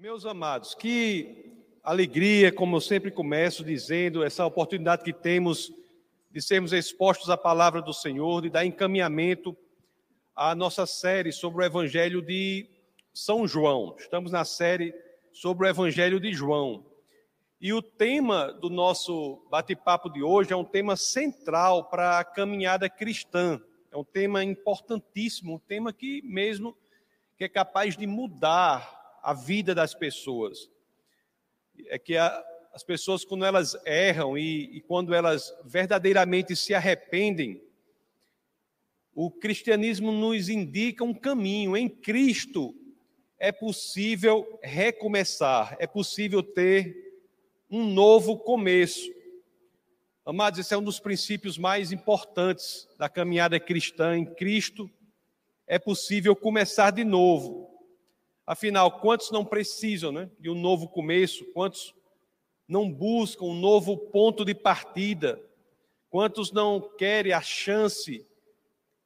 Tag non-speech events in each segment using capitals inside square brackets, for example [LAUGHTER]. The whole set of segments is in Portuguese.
Meus amados, que alegria, como eu sempre começo dizendo, essa oportunidade que temos de sermos expostos à palavra do Senhor, de dar encaminhamento à nossa série sobre o Evangelho de São João. Estamos na série sobre o Evangelho de João. E o tema do nosso bate-papo de hoje é um tema central para a caminhada cristã. É um tema importantíssimo, um tema que mesmo que é capaz de mudar a vida das pessoas. É que a, as pessoas, quando elas erram e, e quando elas verdadeiramente se arrependem, o cristianismo nos indica um caminho. Em Cristo é possível recomeçar, é possível ter um novo começo. Amados, esse é um dos princípios mais importantes da caminhada cristã. Em Cristo é possível começar de novo. Afinal, quantos não precisam né, de um novo começo? Quantos não buscam um novo ponto de partida? Quantos não querem a chance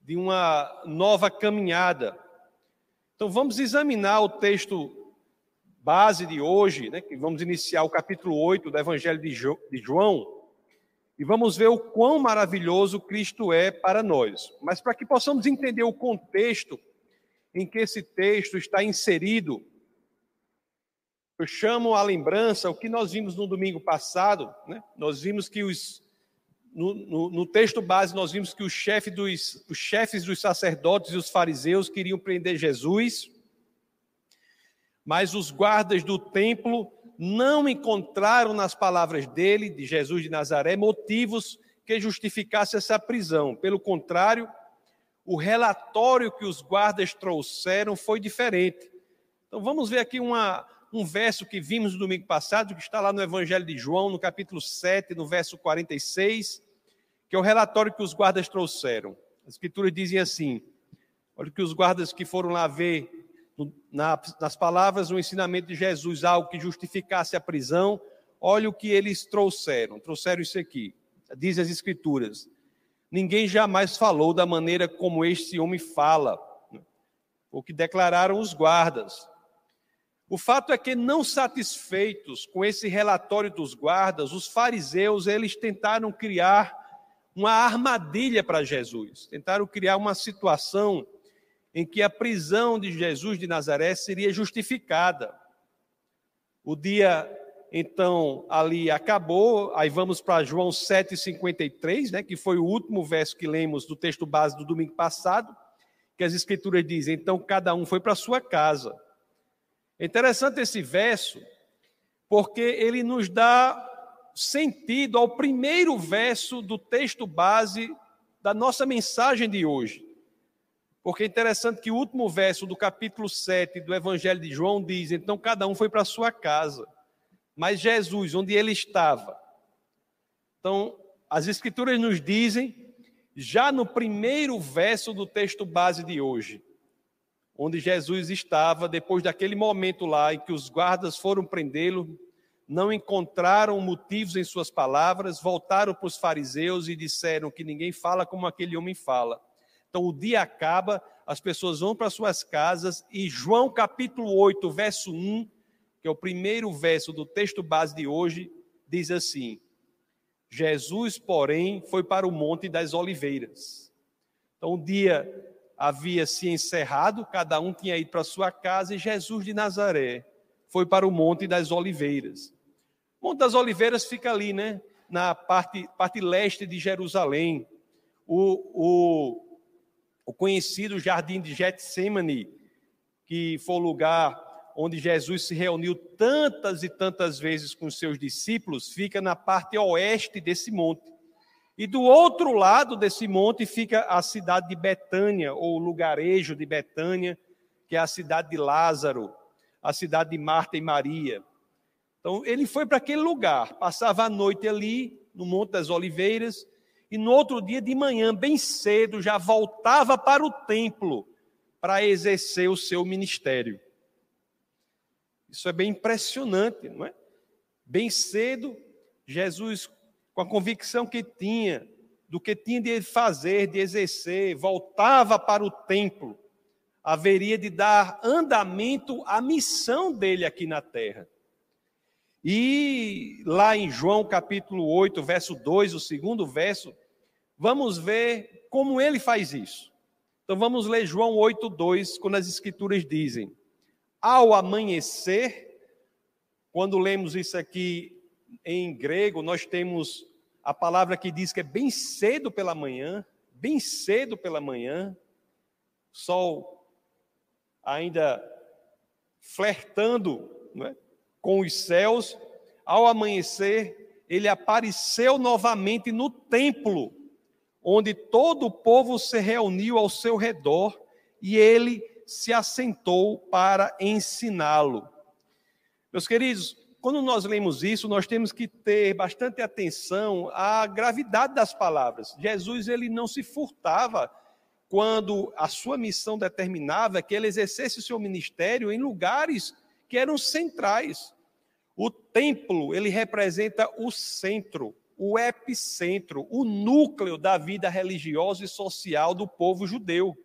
de uma nova caminhada? Então, vamos examinar o texto base de hoje, né, que vamos iniciar o capítulo 8 do Evangelho de, jo de João, e vamos ver o quão maravilhoso Cristo é para nós. Mas para que possamos entender o contexto em que esse texto está inserido, eu chamo à lembrança o que nós vimos no domingo passado, né? nós vimos que os, no, no, no, texto base, nós vimos que chefe dos, os chefes dos sacerdotes e os fariseus queriam prender Jesus, mas os guardas do templo não encontraram nas palavras dele, de Jesus de Nazaré, motivos que justificassem essa prisão. Pelo contrário, o relatório que os guardas trouxeram foi diferente. Então vamos ver aqui uma, um verso que vimos no domingo passado, que está lá no Evangelho de João, no capítulo 7, no verso 46, que é o relatório que os guardas trouxeram. As escrituras dizem assim: olha que os guardas que foram lá ver na, nas palavras o ensinamento de Jesus, algo que justificasse a prisão, olha o que eles trouxeram. Trouxeram isso aqui. Diz as escrituras: Ninguém jamais falou da maneira como este homem fala, o que declararam os guardas. O fato é que, não satisfeitos com esse relatório dos guardas, os fariseus eles tentaram criar uma armadilha para Jesus, tentaram criar uma situação em que a prisão de Jesus de Nazaré seria justificada. O dia então, ali acabou, aí vamos para João 7,53, né, que foi o último verso que lemos do texto base do domingo passado, que as escrituras dizem, então cada um foi para sua casa. É interessante esse verso, porque ele nos dá sentido ao primeiro verso do texto base da nossa mensagem de hoje. Porque é interessante que o último verso do capítulo 7 do Evangelho de João diz: então cada um foi para sua casa mas Jesus, onde ele estava. Então, as Escrituras nos dizem, já no primeiro verso do texto base de hoje, onde Jesus estava, depois daquele momento lá em que os guardas foram prendê-lo, não encontraram motivos em suas palavras, voltaram para os fariseus e disseram que ninguém fala como aquele homem fala. Então o dia acaba, as pessoas vão para suas casas e João capítulo 8, verso 1, que é o primeiro verso do texto base de hoje, diz assim: Jesus, porém, foi para o Monte das Oliveiras. Então, o dia havia se encerrado, cada um tinha ido para sua casa, e Jesus de Nazaré foi para o Monte das Oliveiras. O Monte das Oliveiras fica ali, né? Na parte, parte leste de Jerusalém. O, o, o conhecido Jardim de Getsemane, que foi o lugar onde Jesus se reuniu tantas e tantas vezes com seus discípulos, fica na parte oeste desse monte. E do outro lado desse monte fica a cidade de Betânia, ou lugarejo de Betânia, que é a cidade de Lázaro, a cidade de Marta e Maria. Então, ele foi para aquele lugar, passava a noite ali, no Monte das Oliveiras, e no outro dia de manhã, bem cedo, já voltava para o templo para exercer o seu ministério. Isso é bem impressionante, não é? Bem cedo, Jesus, com a convicção que tinha do que tinha de fazer, de exercer, voltava para o templo, haveria de dar andamento à missão dele aqui na terra. E lá em João capítulo 8, verso 2, o segundo verso, vamos ver como ele faz isso. Então vamos ler João 8, 2, quando as escrituras dizem: Ao amanhecer, quando lemos isso aqui em grego, nós temos a palavra que diz que é bem cedo pela manhã, bem cedo pela manhã, sol ainda flertando é? com os céus, ao amanhecer, ele apareceu novamente no templo, onde todo o povo se reuniu ao seu redor e ele se assentou para ensiná-lo. Meus queridos, quando nós lemos isso, nós temos que ter bastante atenção à gravidade das palavras. Jesus ele não se furtava quando a sua missão determinava que ele exercesse o seu ministério em lugares que eram centrais. O templo, ele representa o centro, o epicentro, o núcleo da vida religiosa e social do povo judeu.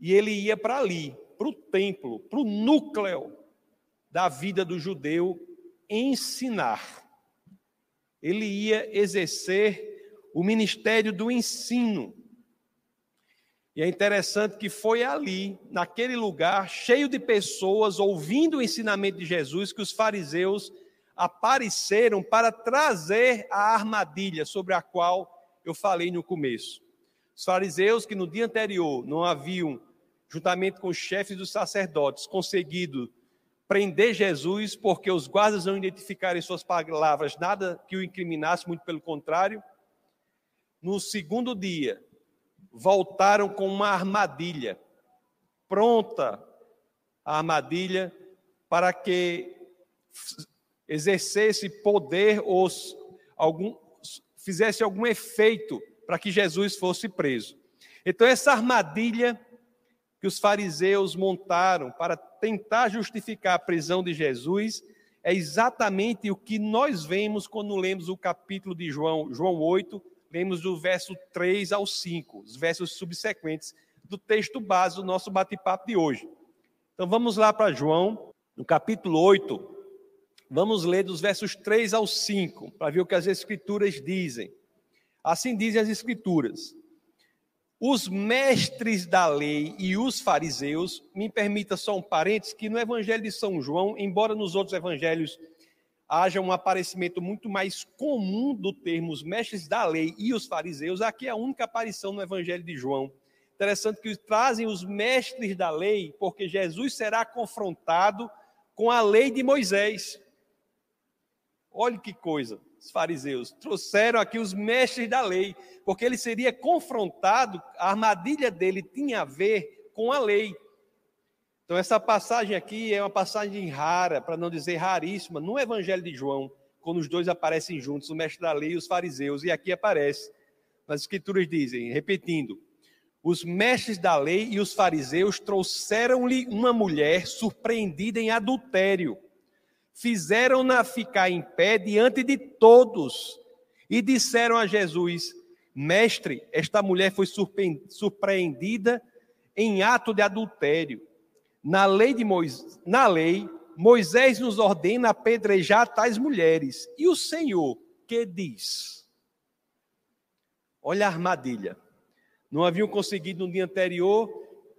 E ele ia para ali, para o templo, para o núcleo da vida do judeu, ensinar. Ele ia exercer o ministério do ensino. E é interessante que foi ali, naquele lugar, cheio de pessoas, ouvindo o ensinamento de Jesus, que os fariseus apareceram para trazer a armadilha sobre a qual eu falei no começo. Os fariseus que no dia anterior não haviam, juntamente com os chefes dos sacerdotes, conseguido prender Jesus, porque os guardas não identificaram em suas palavras nada que o incriminasse, muito pelo contrário. No segundo dia, voltaram com uma armadilha, pronta a armadilha para que exercesse poder ou algum, fizesse algum efeito para que Jesus fosse preso. Então, essa armadilha que os fariseus montaram para tentar justificar a prisão de Jesus é exatamente o que nós vemos quando lemos o capítulo de João, João 8, lemos do verso 3 ao 5, os versos subsequentes do texto base do nosso bate-papo de hoje. Então vamos lá para João, no capítulo 8, vamos ler dos versos 3 ao 5, para ver o que as escrituras dizem. Assim dizem as escrituras. Os mestres da lei e os fariseus, me permita só um parênteses, que no evangelho de São João, embora nos outros evangelhos haja um aparecimento muito mais comum do termo os mestres da lei e os fariseus, aqui é a única aparição no Evangelho de João. Interessante que trazem os mestres da lei, porque Jesus será confrontado com a lei de Moisés. Olha que coisa, os fariseus trouxeram aqui os mestres da lei, porque ele seria confrontado, a armadilha dele tinha a ver com a lei. Então, essa passagem aqui é uma passagem rara, para não dizer raríssima, no Evangelho de João, quando os dois aparecem juntos, o mestre da lei e os fariseus, e aqui aparece. As Escrituras dizem, repetindo: os mestres da lei e os fariseus trouxeram-lhe uma mulher surpreendida em adultério, fizeram-na ficar em pé diante de todos e disseram a Jesus: Mestre, esta mulher foi surpreendida em ato de adultério. Na lei, de Moisés, na lei, Moisés nos ordena apedrejar tais mulheres. E o Senhor, que diz? Olha a armadilha. Não haviam conseguido no dia anterior,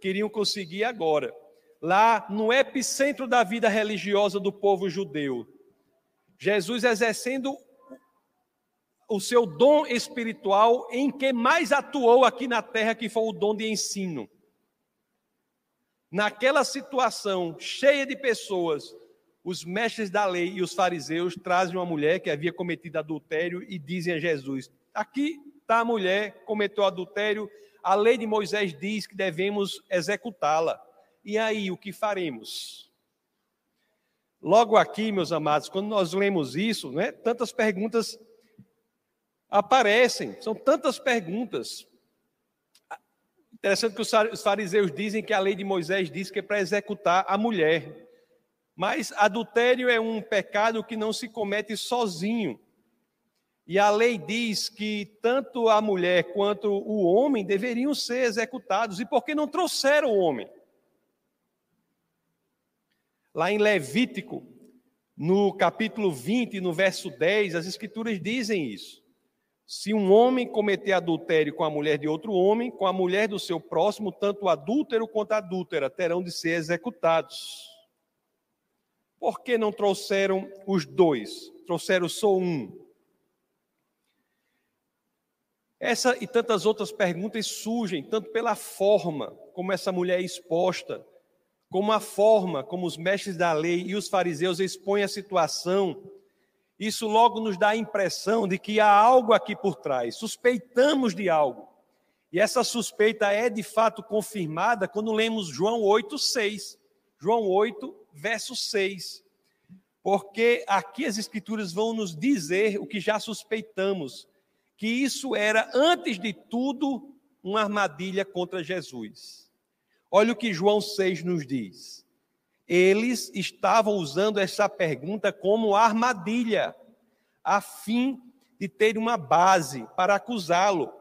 queriam conseguir agora. Lá no epicentro da vida religiosa do povo judeu. Jesus exercendo o seu dom espiritual em que mais atuou aqui na terra, que foi o dom de ensino naquela situação cheia de pessoas, os mestres da lei e os fariseus trazem uma mulher que havia cometido adultério e dizem a Jesus: Aqui está a mulher, cometeu adultério, a lei de Moisés diz que devemos executá-la. E aí, o que faremos? Logo aqui, meus amados, quando nós lemos isso, né, tantas perguntas aparecem, são tantas perguntas. Interessante que os fariseus dizem que a lei de Moisés diz que é para executar a mulher. Mas adultério é um pecado que não se comete sozinho. E a lei diz que tanto a mulher quanto o homem deveriam ser executados. E por que não trouxeram o homem? Lá em Levítico, no capítulo 20, no verso 10, as escrituras dizem isso. Se um homem cometer adultério com a mulher de outro homem, com a mulher do seu próximo, tanto o adúltero quanto a adúltera terão de ser executados. Por que não trouxeram os dois? Trouxeram só um. Essa e tantas outras perguntas surgem, tanto pela forma como essa mulher é exposta, como a forma como os mestres da lei e os fariseus expõem a situação. Isso logo nos dá a impressão de que há algo aqui por trás, suspeitamos de algo. E essa suspeita é de fato confirmada quando lemos João 8, 6. João 8, verso 6. Porque aqui as Escrituras vão nos dizer o que já suspeitamos que isso era, antes de tudo, uma armadilha contra Jesus. Olha o que João 6 nos diz. Eles estavam usando essa pergunta como armadilha, a fim de ter uma base para acusá-lo.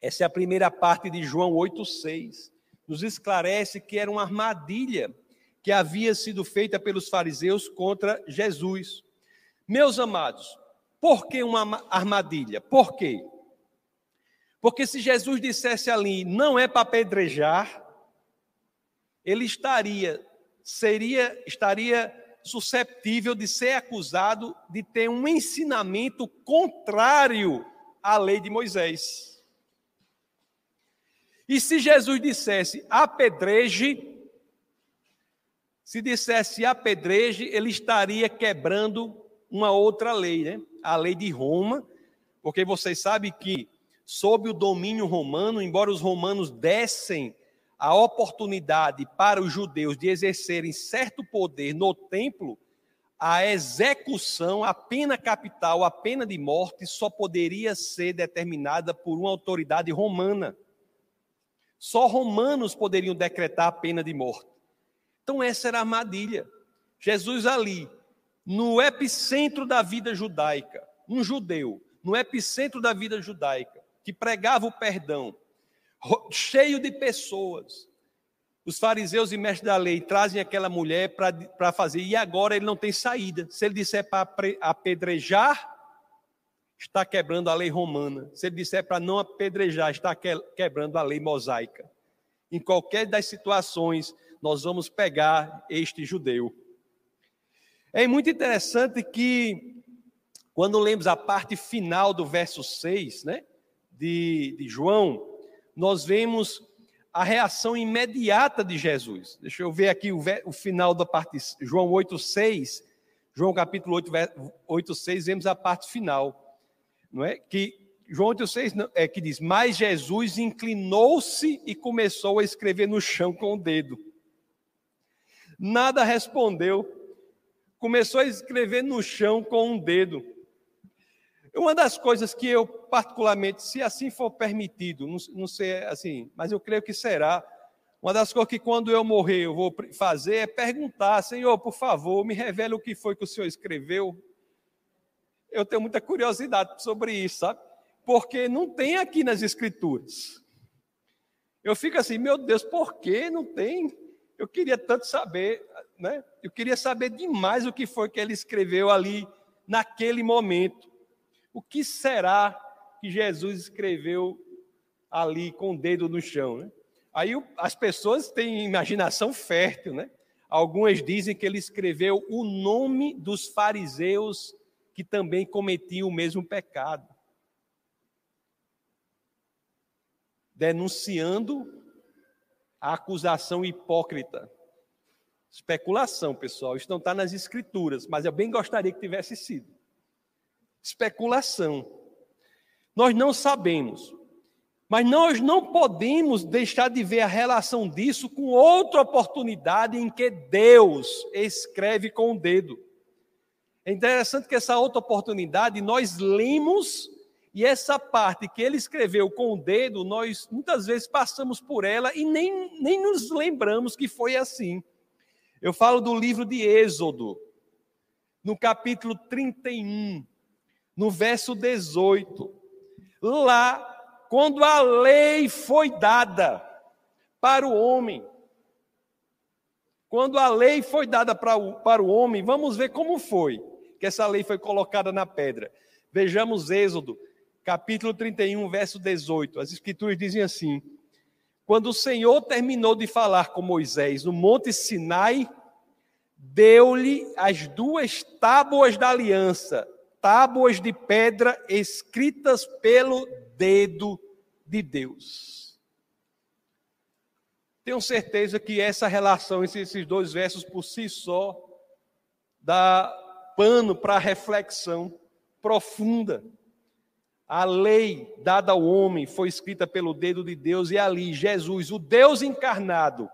Essa é a primeira parte de João 8,6. Nos esclarece que era uma armadilha que havia sido feita pelos fariseus contra Jesus. Meus amados, por que uma armadilha? Por quê? Porque se Jesus dissesse ali, não é para apedrejar, ele estaria, seria, estaria susceptível de ser acusado de ter um ensinamento contrário à lei de Moisés. E se Jesus dissesse apedreje, se dissesse apedreje, ele estaria quebrando uma outra lei, né? a lei de Roma, porque vocês sabem que, sob o domínio romano, embora os romanos dessem a oportunidade para os judeus de exercerem certo poder no templo, a execução, a pena capital, a pena de morte, só poderia ser determinada por uma autoridade romana. Só romanos poderiam decretar a pena de morte. Então, essa era a armadilha. Jesus ali, no epicentro da vida judaica, um judeu, no epicentro da vida judaica, que pregava o perdão, cheio de pessoas. Os fariseus e mestres da lei trazem aquela mulher para fazer, e agora ele não tem saída. Se ele disser para apedrejar, está quebrando a lei romana. Se ele disser para não apedrejar, está quebrando a lei mosaica. Em qualquer das situações, nós vamos pegar este judeu. É muito interessante que, quando lemos a parte final do verso 6, né, de, de João, nós vemos a reação imediata de Jesus. Deixa eu ver aqui o, final da parte, João 8, 6. João capítulo 8, 8, 6, vemos a parte final. Não é? Que João 8, 6 é que diz: Mas Jesus inclinou-se e começou a escrever no chão com o dedo. Nada respondeu começou a escrever no chão com um dedo. Uma das coisas que eu, particularmente, se assim for permitido, não, sei assim, mas eu creio que será, uma das coisas que quando eu morrer eu vou fazer é perguntar, Senhor, por favor, me revele o que foi que o Senhor escreveu. Eu tenho muita curiosidade sobre isso, sabe? Porque não tem aqui nas Escrituras. Eu fico assim, meu Deus, por que não tem? Eu queria tanto saber né? Eu queria saber demais o que foi que ele escreveu ali naquele momento. O que será que Jesus escreveu ali com o dedo no chão, né? Aí as pessoas têm imaginação fértil, né? Algumas dizem que ele escreveu o nome dos fariseus que também cometiam o mesmo pecado. Denunciando a acusação hipócrita Especulação, pessoal. Isso não está nas escrituras, mas eu bem gostaria que tivesse sido. Especulação. Nós não sabemos. Mas nós não podemos deixar de ver a relação disso com outra oportunidade em que Deus escreve com o dedo. É interessante que essa outra oportunidade nós lemos e essa parte que ele escreveu com o dedo, nós muitas vezes passamos por ela e nem, nem nos lembramos que foi assim. Eu falo do livro de Êxodo, no capítulo 31. No verso 18. Lá, quando a lei foi dada para o homem, quando a lei foi dada para o, para o homem, vamos ver como foi que essa lei foi colocada na pedra. Vejamos Êxodo, capítulo 31, verso 18. As escrituras dizem assim: Quando o Senhor terminou de falar com Moisés no monte Sinai, deu-lhe as duas tábuas da aliança, tábuas de pedra escritas pelo dedo de Deus. Tenho certeza que essa relação esses dois versos por si só dá pano para reflexão profunda. A lei dada ao homem foi escrita pelo dedo de Deus e ali Jesus, o Deus encarnado,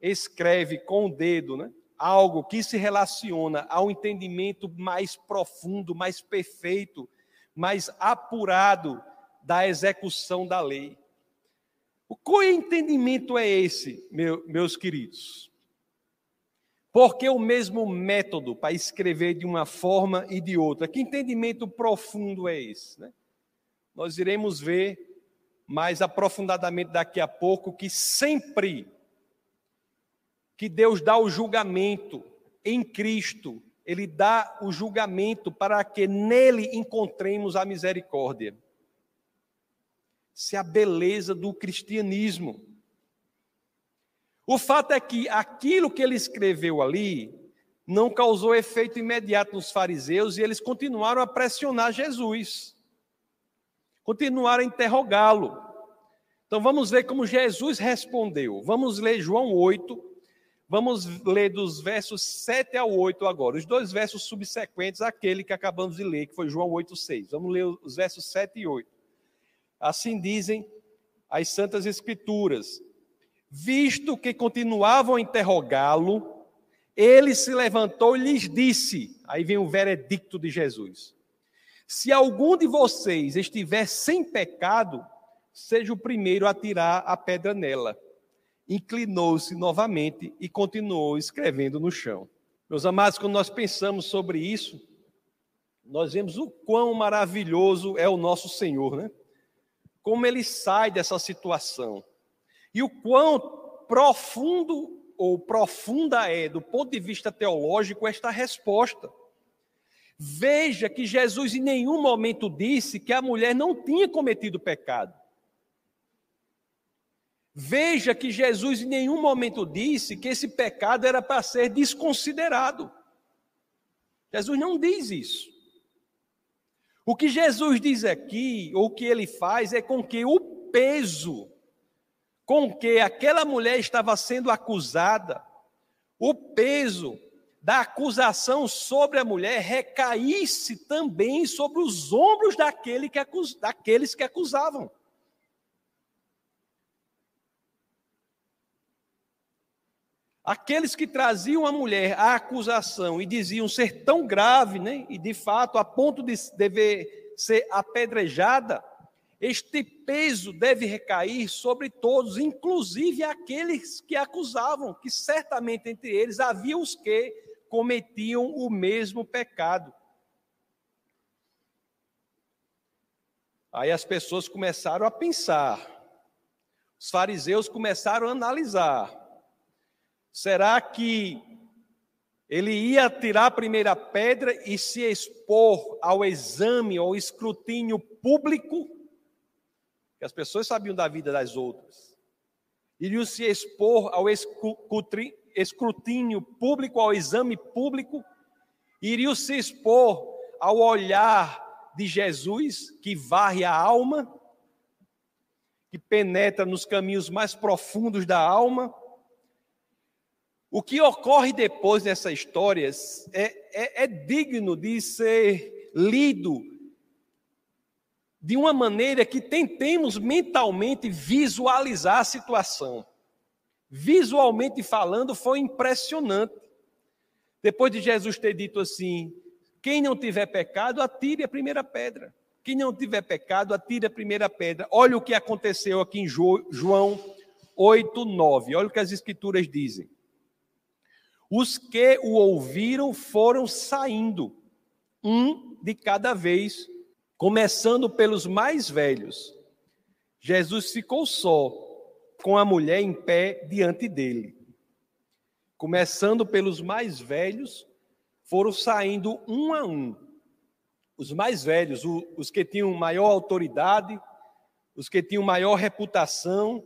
escreve com o dedo, né? Algo que se relaciona ao entendimento mais profundo, mais perfeito, mais apurado da execução da lei. O qual entendimento é esse, meu, meus queridos? Porque o mesmo método para escrever de uma forma e de outra. Que entendimento profundo é esse? Né? Nós iremos ver mais aprofundadamente daqui a pouco que sempre que Deus dá o julgamento em Cristo, Ele dá o julgamento para que nele encontremos a misericórdia. Se é a beleza do cristianismo. O fato é que aquilo que ele escreveu ali não causou efeito imediato nos fariseus e eles continuaram a pressionar Jesus, continuaram a interrogá-lo. Então vamos ver como Jesus respondeu. Vamos ler João 8, vamos ler dos versos 7 ao 8 agora, os dois versos subsequentes àquele que acabamos de ler, que foi João 8, 6. Vamos ler os versos 7 e 8. Assim dizem as Santas Escrituras. Visto que continuavam a interrogá-lo, ele se levantou e lhes disse: aí vem o veredicto de Jesus. Se algum de vocês estiver sem pecado, seja o primeiro a tirar a pedra nela. Inclinou-se novamente e continuou escrevendo no chão. Meus amados, quando nós pensamos sobre isso, nós vemos o quão maravilhoso é o nosso Senhor, né? Como ele sai dessa situação e o quão profundo ou profunda é, do ponto de vista teológico, esta resposta. Veja que Jesus em nenhum momento disse que a mulher não tinha cometido pecado. Veja que Jesus em nenhum momento disse que esse pecado era para ser desconsiderado. Jesus não diz isso. O que Jesus diz aqui, ou o que ele faz, é com que o peso com que aquela mulher estava sendo acusada, o peso da acusação sobre a mulher recaísse também sobre os ombros daquele que acus, daqueles que acusavam. Aqueles que traziam a mulher à acusação e diziam ser tão grave, né, e de fato a ponto de dever ser apedrejada, este peso deve recair sobre todos, inclusive aqueles que acusavam, que certamente entre eles havia os que cometiam o mesmo pecado. Aí as pessoas começaram a pensar, os fariseus começaram a analisar: será que ele ia tirar a primeira pedra e se expor ao exame, ao escrutínio público? que as pessoas sabiam da vida das outras, iriam se expor ao escrutínio público, ao exame público, iriam se expor ao olhar de Jesus que varre a alma, que penetra nos caminhos mais profundos da alma. O que ocorre depois dessas histórias é, é, é digno de ser lido de uma maneira que tentemos mentalmente visualizar a situação. Visualmente falando, foi impressionante. Depois de Jesus ter dito assim: quem não tiver pecado, atire a primeira pedra. Quem não tiver pecado, atire a primeira pedra. Olha o que aconteceu aqui em João 8, 9. Olha o que as Escrituras dizem. Os que o ouviram foram saindo um de cada vez, começando pelos mais velhos. Jesus ficou só, com a mulher em pé diante dele. Começando pelos mais velhos, foram saindo um a um. Os mais velhos, os que tinham maior autoridade, os que tinham maior reputação,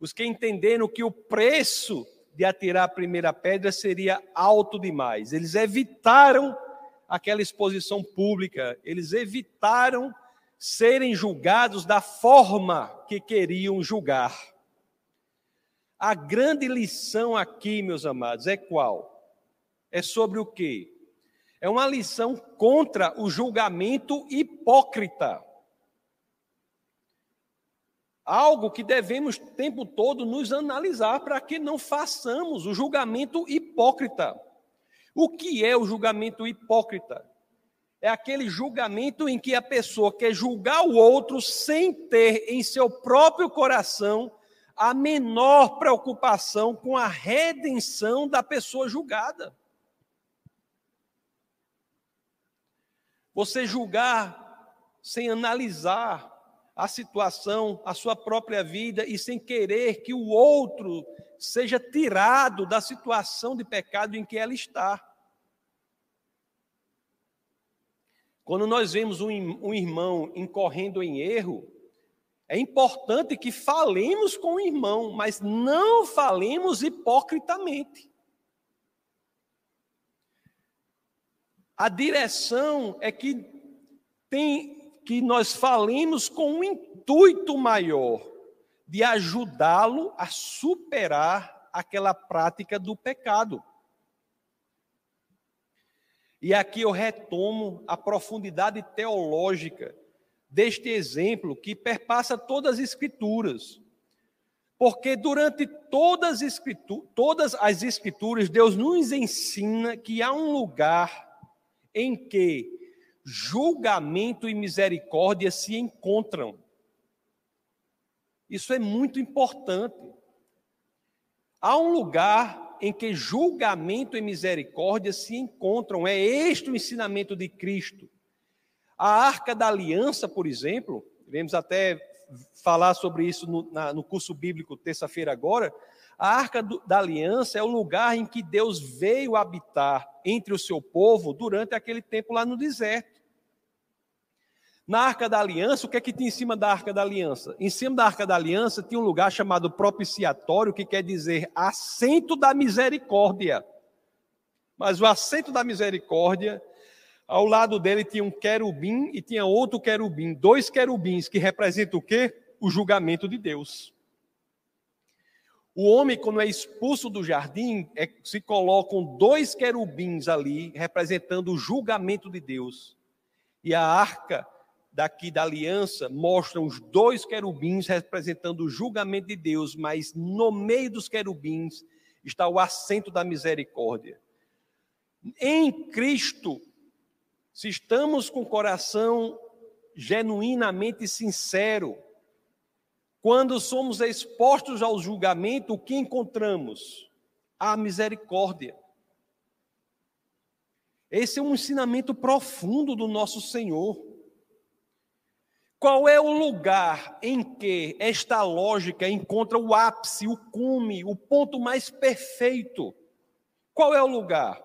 os que entenderam que o preço de atirar a primeira pedra seria alto demais. Eles evitaram aquela exposição pública, eles evitaram serem julgados da forma que queriam julgar. A grande lição aqui, meus amados, é qual? É sobre o quê? É uma lição contra o julgamento hipócrita. Algo que devemos o tempo todo nos analisar para que não façamos o julgamento hipócrita. O que é o julgamento hipócrita? É aquele julgamento em que a pessoa quer julgar o outro sem ter em seu próprio coração a menor preocupação com a redenção da pessoa julgada. Você julgar sem analisar a situação, a sua própria vida e sem querer que o outro seja tirado da situação de pecado em que ela está. Quando nós vemos um, irmão incorrendo em erro, é importante que falemos com o irmão, mas não falemos hipocritamente. A direção é que tem que nós falemos com um intuito maior de ajudá-lo a superar aquela prática do pecado. E aqui eu retomo a profundidade teológica deste exemplo que perpassa todas as escrituras. Porque durante todas as, escrituras, todas as escrituras, Deus nos ensina que há um lugar em que julgamento e misericórdia se encontram. Isso é muito importante. Há um lugar em que julgamento e misericórdia se encontram. É este o ensinamento de Cristo. A arca da aliança, por exemplo, iremos até falar sobre isso no, na, no curso bíblico terça-feira agora. A arca do, da aliança é o lugar em que Deus veio habitar entre o seu povo durante aquele tempo lá no deserto. Na Arca da Aliança, o que é que tinha em cima da Arca da Aliança? Em cima da Arca da Aliança tinha um lugar chamado propiciatório, que quer dizer assento da misericórdia. Mas o assento da misericórdia, ao lado dele tinha um querubim e tinha outro querubim, dois querubins que representam o quê? O julgamento de Deus. O homem, quando é expulso do jardim, é, se colocam dois querubins ali, representando o julgamento de Deus. E a arca daqui da aliança mostram os dois querubins representando o julgamento de Deus, mas no meio dos querubins está o assento da misericórdia. Em Cristo, se estamos com o coração genuinamente sincero, quando somos expostos ao julgamento, o que encontramos? A misericórdia. Esse é um ensinamento profundo do nosso Senhor. Qual é o lugar em que esta lógica encontra o ápice, o cume, o ponto mais perfeito? Qual é o lugar?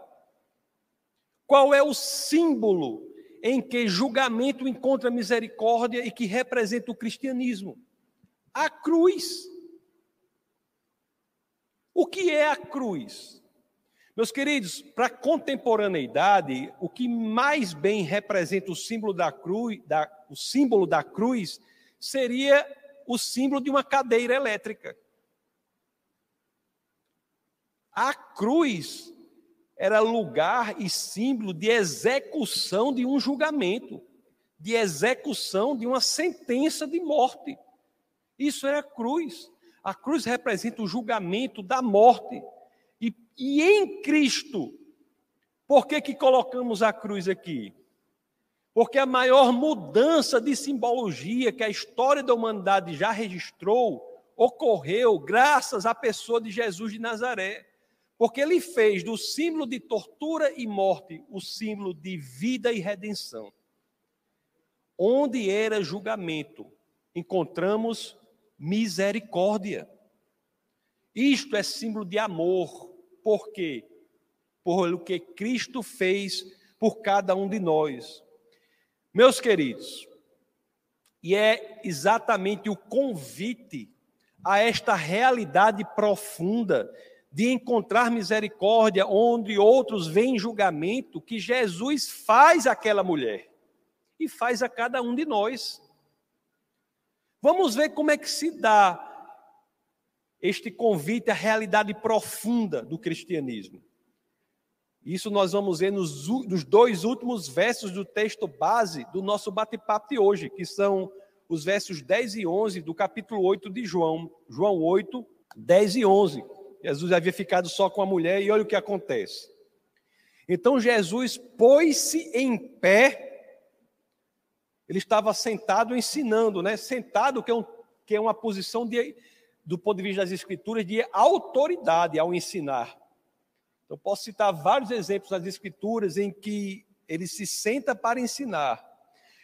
Qual é o símbolo em que julgamento encontra misericórdia e que representa o cristianismo? a cruz. O que é a cruz? Meus queridos, para a contemporaneidade, o que mais bem representa o símbolo da cruz, da, o símbolo da cruz seria o símbolo de uma cadeira elétrica. A cruz era lugar e símbolo de execução de um julgamento, de execução de uma sentença de morte. Isso é a cruz. A cruz representa o julgamento da morte. E, em Cristo, por que, que colocamos a cruz aqui? Porque a maior mudança de simbologia que a história da humanidade já registrou ocorreu graças à pessoa de Jesus de Nazaré. Porque ele fez do símbolo de tortura e morte o símbolo de vida e redenção. Onde era julgamento, encontramos misericórdia. Isto é símbolo de amor. Por quê? Por o que Cristo fez por cada um de nós. Meus queridos, e é exatamente o convite a esta realidade profunda de encontrar misericórdia onde outros veem julgamento que Jesus faz àquela mulher e faz a cada um de nós. Vamos ver como é que se dá este convite à realidade profunda do cristianismo. Isso nós vamos ver nos, nos dois últimos versos do texto base do nosso bate-papo de hoje, que são os versos 10 e 11 do capítulo 8 de João. João 8, 10 e 11. Jesus havia ficado só com a mulher e olha o que acontece. Então Jesus pôs-se em pé ele estava sentado ensinando, né? Sentado, que é, um, que é uma posição de, do ponto de vista das Escrituras de autoridade ao ensinar. Então, posso citar vários exemplos das Escrituras em que ele se senta para ensinar.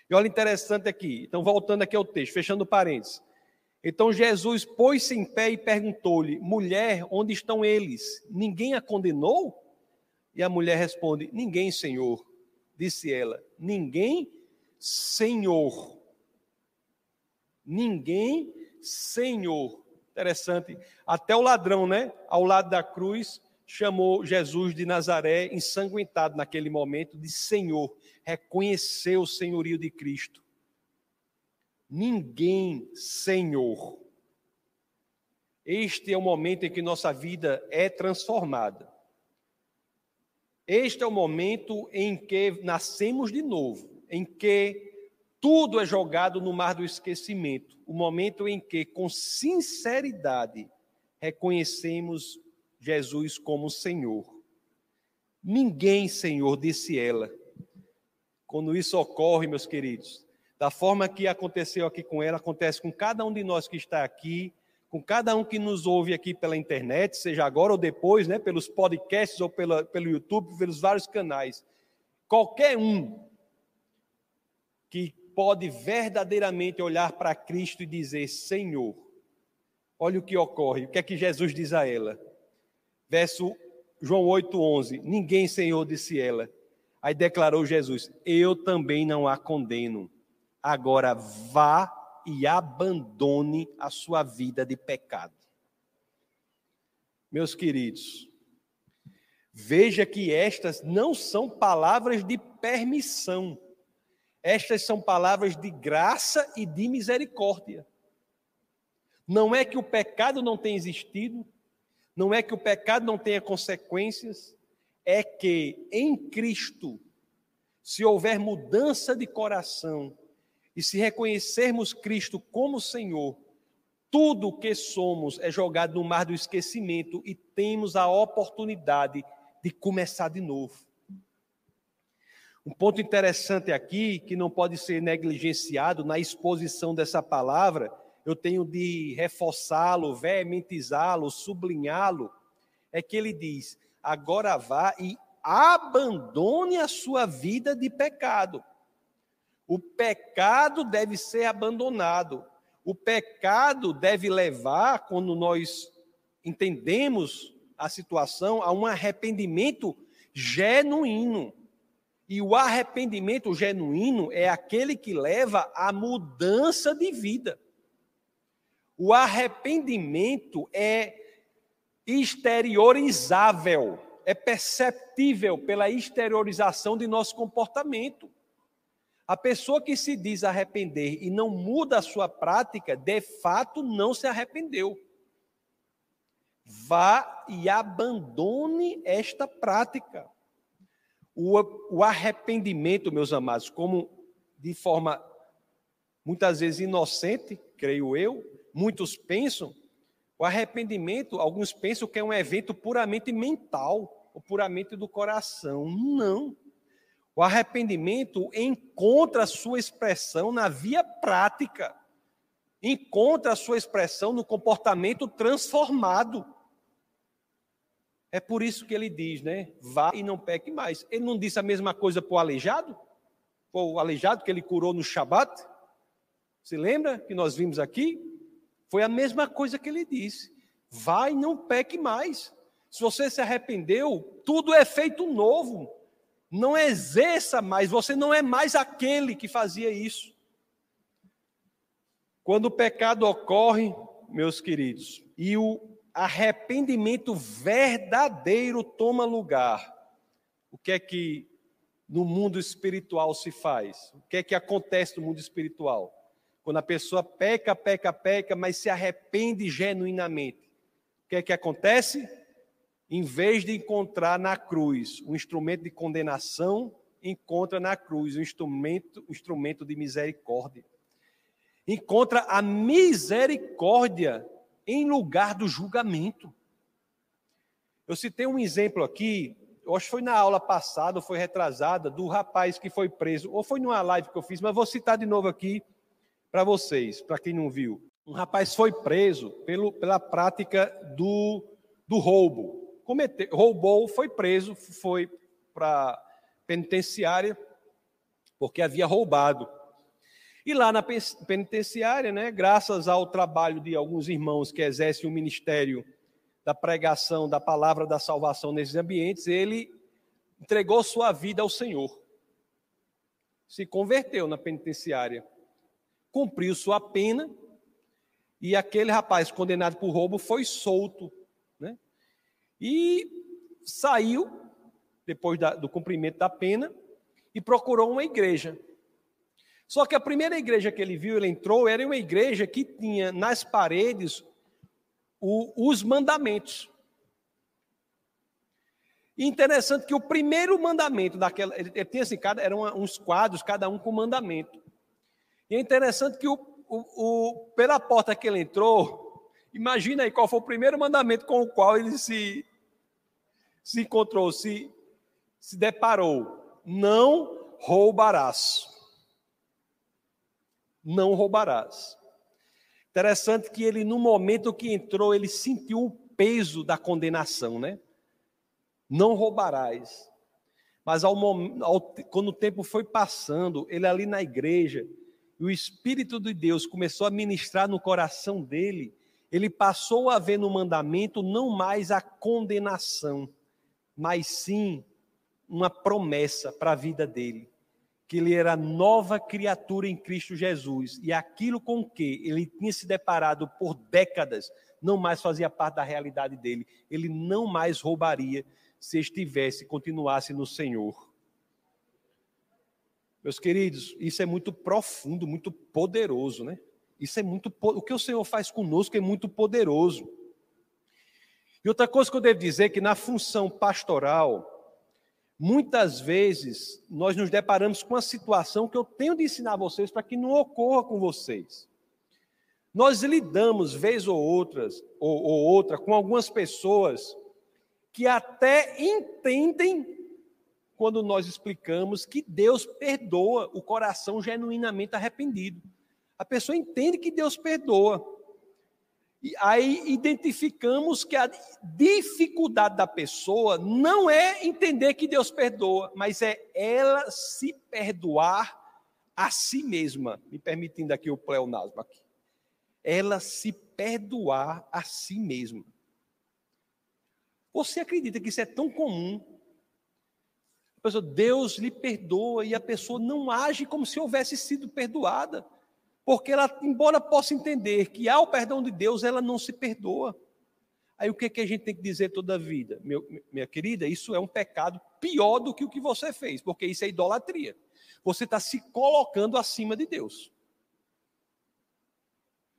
E olha interessante aqui. Então, voltando aqui ao texto, fechando parênteses. Então Jesus pôs-se em pé e perguntou-lhe: Mulher, onde estão eles? Ninguém a condenou? E a mulher responde: Ninguém, Senhor. Disse ela: Ninguém Senhor. Ninguém Senhor. Interessante. Até o ladrão, né? Ao lado da cruz, chamou Jesus de Nazaré, ensanguentado naquele momento, de Senhor. Reconheceu o senhorio de Cristo. Ninguém Senhor. Este é o momento em que nossa vida é transformada. Este é o momento em que nascemos de novo em que tudo é jogado no mar do esquecimento, o momento em que, com sinceridade, reconhecemos Jesus como Senhor. Ninguém, Senhor, disse ela. Quando isso ocorre, meus queridos, da forma que aconteceu aqui com ela, acontece com cada um de nós que está aqui, com cada um que nos ouve aqui pela internet, seja agora ou depois, né, pelos podcasts ou pela, pelo YouTube, pelos vários canais. Qualquer um que pode verdadeiramente olhar para Cristo e dizer: Senhor, olha o que ocorre, o que é que Jesus diz a ela? Verso João 8,11: Ninguém, Senhor, disse ela. Aí declarou Jesus: Eu também não a condeno. Agora vá e abandone a sua vida de pecado. Meus queridos, veja que estas não são palavras de permissão estas são palavras de graça e de misericórdia. Não é que o pecado não tenha existido, não é que o pecado não tenha consequências, é que em Cristo, se houver mudança de coração e se reconhecermos Cristo como Senhor, tudo o que somos é jogado no mar do esquecimento e temos a oportunidade de começar de novo. Um ponto interessante aqui, que não pode ser negligenciado na exposição dessa palavra, eu tenho de reforçá-lo, veementizá-lo, sublinhá-lo, é que ele diz: agora vá e abandone a sua vida de pecado. O pecado deve ser abandonado. O pecado deve levar, quando nós entendemos a situação, a um arrependimento genuíno. E o arrependimento genuíno é aquele que leva à mudança de vida. O arrependimento é exteriorizável, é perceptível pela exteriorização de nosso comportamento. A pessoa que se diz arrepender e não muda a sua prática, de fato não se arrependeu. Vá e abandone esta prática. O, arrependimento, meus amados, como de forma muitas vezes inocente, creio eu, muitos pensam, o arrependimento, alguns pensam que é um evento puramente mental, ou puramente do coração. Não. O arrependimento encontra sua expressão na via prática, encontra sua expressão no comportamento transformado. É por isso que ele diz, né? Vá e não peque mais. Ele não disse a mesma coisa para o aleijado? O aleijado que ele curou no Shabat? Se lembra que nós vimos aqui? Foi a mesma coisa que ele disse. Vá e não peque mais. Se você se arrependeu, tudo é feito novo. Não exerça mais, você não é mais aquele que fazia isso. Quando o pecado ocorre, meus queridos, e o arrependimento verdadeiro toma lugar, o que é que no mundo espiritual se faz? O que é que acontece no mundo espiritual? Quando a pessoa peca, peca, peca, mas se arrepende genuinamente, o que é que acontece? Em vez de encontrar na cruz um instrumento de condenação, encontra na cruz um instrumento, um instrumento de misericórdia encontra a misericórdia em lugar do julgamento. Eu citei um exemplo aqui, eu acho que foi na aula passada, ou foi retrasada, do rapaz que foi preso, ou foi numa live que eu fiz, mas vou citar de novo aqui para vocês, para quem não viu. Um rapaz foi preso pelo, pela prática do, do roubo. Cometeu, roubou, foi preso, foi para penitenciária, porque havia roubado. E lá na penitenciária, né, graças ao trabalho de alguns irmãos que exercem o ministério da pregação da palavra da salvação nesses ambientes, ele entregou sua vida ao Senhor. Se converteu na penitenciária, cumpriu sua pena, e aquele rapaz condenado por roubo foi solto. Né? E saiu, depois da, do cumprimento da pena, e procurou uma igreja. Só que a primeira igreja que ele viu, ele entrou, era uma igreja que tinha nas paredes o, os mandamentos. E interessante que o primeiro mandamento daquela, ele, ele tinha assim, cada, eram uns quadros, cada um com mandamento. E é interessante que o, o, o, pela porta que ele entrou, imagina aí qual foi o primeiro mandamento com o qual ele se, se encontrou, se, se deparou. Não roubarás não roubarás. Interessante que ele, no momento que entrou, ele sentiu o peso da condenação, né? Não roubarás. Mas ao, ao, quando o tempo foi passando, ele ali na igreja, e o Espírito de Deus começou a ministrar no coração dele, ele passou a ver no mandamento não mais a condenação, mas sim uma promessa para a vida dele que ele era nova criatura em Cristo Jesus e aquilo com que ele tinha se deparado por décadas não mais fazia parte da realidade dele. Ele não mais roubaria se estivesse, continuasse no Senhor. Meus queridos, isso é muito profundo, muito poderoso, né? Isso é muito o que o Senhor faz conosco é muito poderoso. E outra coisa que eu devo dizer é que na função pastoral, Muitas vezes nós nos deparamos com uma situação que eu tenho de ensinar vocês para que não ocorra com vocês. Nós lidamos, vez ou outras, ou, ou outra, com algumas pessoas que até entendem quando nós explicamos que Deus perdoa o coração genuinamente arrependido. A pessoa entende que Deus perdoa, e aí identificamos que a dificuldade da pessoa não é entender que Deus perdoa, mas é ela se perdoar a si mesma. Me permitindo aqui o pleonasmo aqui. Ela se perdoar a si mesma. Você acredita que isso é tão comum? A pessoa, Deus lhe perdoa e a pessoa não age como se houvesse sido perdoada. Porque ela, embora possa entender que há o perdão de Deus, ela não se perdoa. Aí o que, é que a gente tem que dizer toda a vida? Meu, minha querida, isso é um pecado pior do que o que você fez, porque isso é idolatria. Você está se colocando acima de Deus.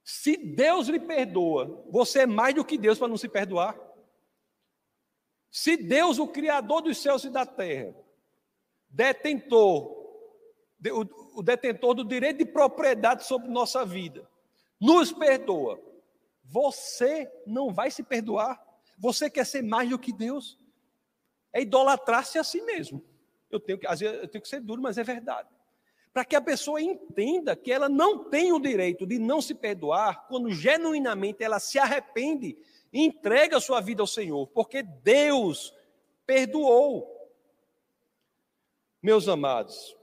Se Deus lhe perdoa, você é mais do que Deus para não se perdoar. Se Deus, o Criador dos céus e da terra, detentor o, detentor do direito de propriedade sobre nossa vida, nos perdoa. Você não vai se perdoar. Você quer ser mais do que Deus. É idolatrar-se a si mesmo. Eu tenho que, eu tenho que ser duro, mas é verdade. para que a pessoa entenda que ela não tem o direito de não se perdoar quando genuinamente ela se arrepende e entrega sua vida ao Senhor, porque Deus perdoou. Meus amados,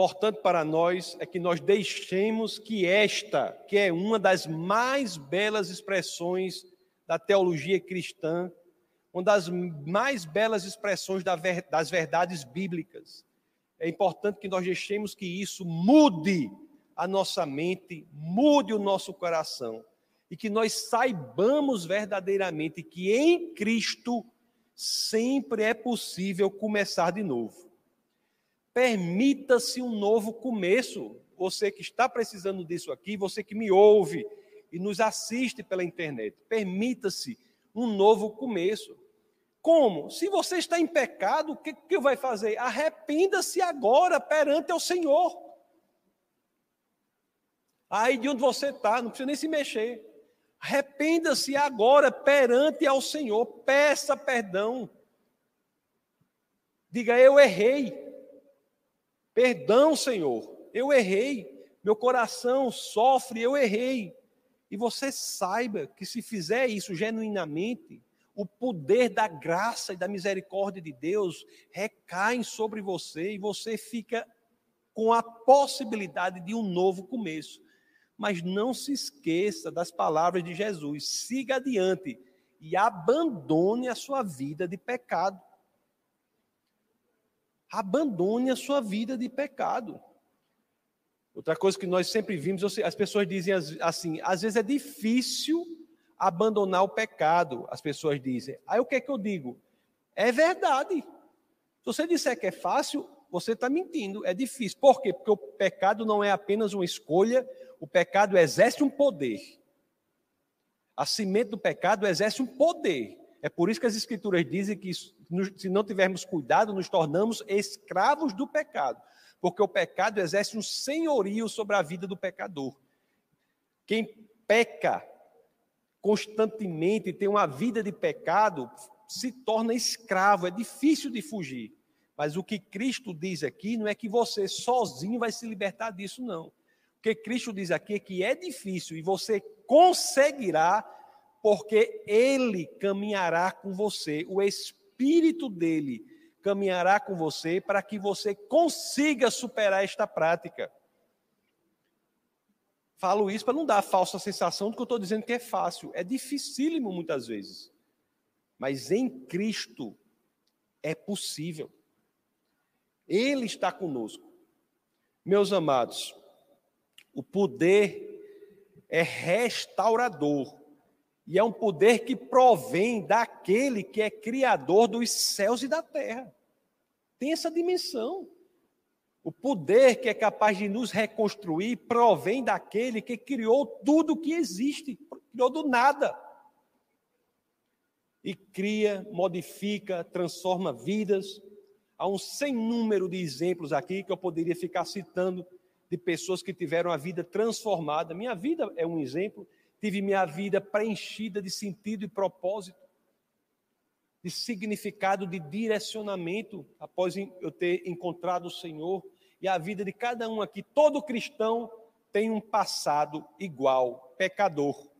importante para nós é que nós deixemos que esta, que é uma das mais belas expressões da teologia cristã, uma das mais belas expressões das verdades bíblicas, é importante que nós deixemos que isso mude a nossa mente, mude o nosso coração e que nós saibamos verdadeiramente que em Cristo sempre é possível começar de novo. Permita-se um novo começo. Você que está precisando disso aqui, você que me ouve e nos assiste pela internet, permita-se um novo começo. Como? Se você está em pecado, o que, que vai fazer? Arrependa-se agora perante o Senhor. Aí de onde você está, não precisa nem se mexer. Arrependa-se agora perante ao Senhor, peça perdão. Diga, eu errei. Perdão, Senhor, eu errei. Meu coração sofre, eu errei. E você saiba que se fizer isso genuinamente, o poder da graça e da misericórdia de Deus recaem sobre você e você fica com a possibilidade de um novo começo. Mas não se esqueça das palavras de Jesus. Siga adiante e abandone a sua vida de pecado. Abandone a sua vida de pecado. Outra coisa que nós sempre vimos, as pessoas dizem assim: às vezes é difícil abandonar o pecado, as pessoas dizem. Aí o que é que eu digo? É verdade. Se você disser que é fácil, você está mentindo, é difícil. Por quê? Porque o pecado não é apenas uma escolha, o pecado exerce um poder. A semente do pecado exerce um poder. É por isso que as escrituras dizem que se não tivermos cuidado, nos tornamos escravos do pecado. Porque o pecado exerce um senhorio sobre a vida do pecador. Quem peca constantemente tem uma vida de pecado, se torna escravo, é difícil de fugir. Mas o que Cristo diz aqui não é que você sozinho vai se libertar disso, não. O que Cristo diz aqui é que é difícil e você conseguirá, porque Ele caminhará com você, o Espírito dele caminhará com você para que você consiga superar esta prática. Falo isso para não dar a falsa sensação de que eu estou dizendo que é fácil. É dificílimo muitas vezes. Mas em Cristo é possível. Ele está conosco. Meus amados, o poder é restaurador. E é um poder que provém daquele que é criador dos céus e da terra. Tem essa dimensão. O poder que é capaz de nos reconstruir provém daquele que criou tudo que existe, criou do nada. E cria, modifica, transforma vidas. Há um sem número de exemplos aqui que eu poderia ficar citando de pessoas que tiveram a vida transformada. Minha vida é um exemplo. Tive minha vida preenchida de sentido e propósito, de significado, de direcionamento, após eu ter encontrado o Senhor e a vida de cada um aqui, todo cristão tem um passado igual, pecador.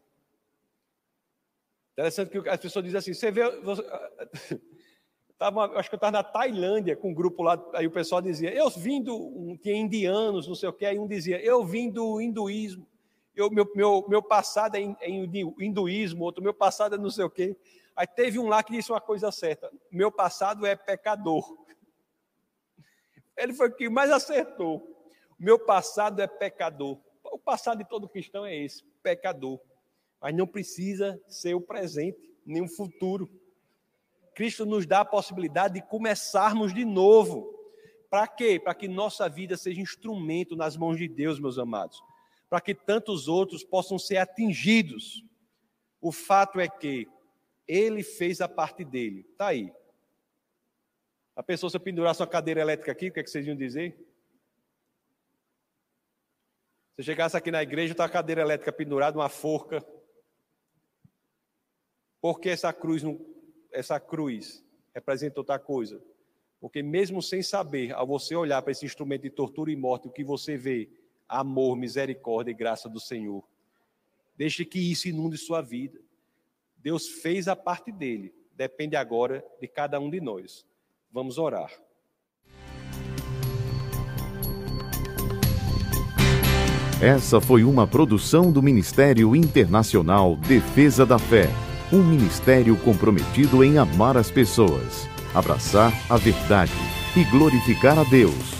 Interessante que as pessoas dizem assim: você vê. Você, [LAUGHS] tava, acho que eu estava na Tailândia com um grupo lá, aí o pessoal dizia: eu vim do. Tinha indianos, não sei o que, aí um dizia: eu vim do hinduísmo, eu, meu, meu, meu passado é, é hinduísmo, outro, meu passado é não sei o que. Aí teve um lá que disse uma coisa certa: meu passado é pecador. Ele foi o que mais acertou. Meu passado é pecador. O passado de todo cristão é esse, pecador. Mas não precisa ser o presente, nem o futuro. Cristo nos dá a possibilidade de começarmos de novo. Para quê? Para que nossa vida seja instrumento nas mãos de Deus, meus amados. Para que tantos outros possam ser atingidos. O fato é que ele fez a parte dele. Está aí. A pessoa, se eu pendurasse uma cadeira elétrica aqui, o que, é que vocês iam dizer? Se chegasse aqui na igreja, está a cadeira elétrica pendurada, uma forca. Por que essa cruz, não, essa cruz representa outra coisa? Porque mesmo sem saber, ao você olhar para esse instrumento de tortura e morte, o que você vê? Amor, misericórdia e graça do Senhor. Deixe que isso inunde sua vida. Deus fez a parte dele. Depende agora de cada um de nós. Vamos orar. Essa foi uma produção do Ministério Internacional Defesa da Fé, um ministério comprometido em amar as pessoas, abraçar a verdade e glorificar a Deus.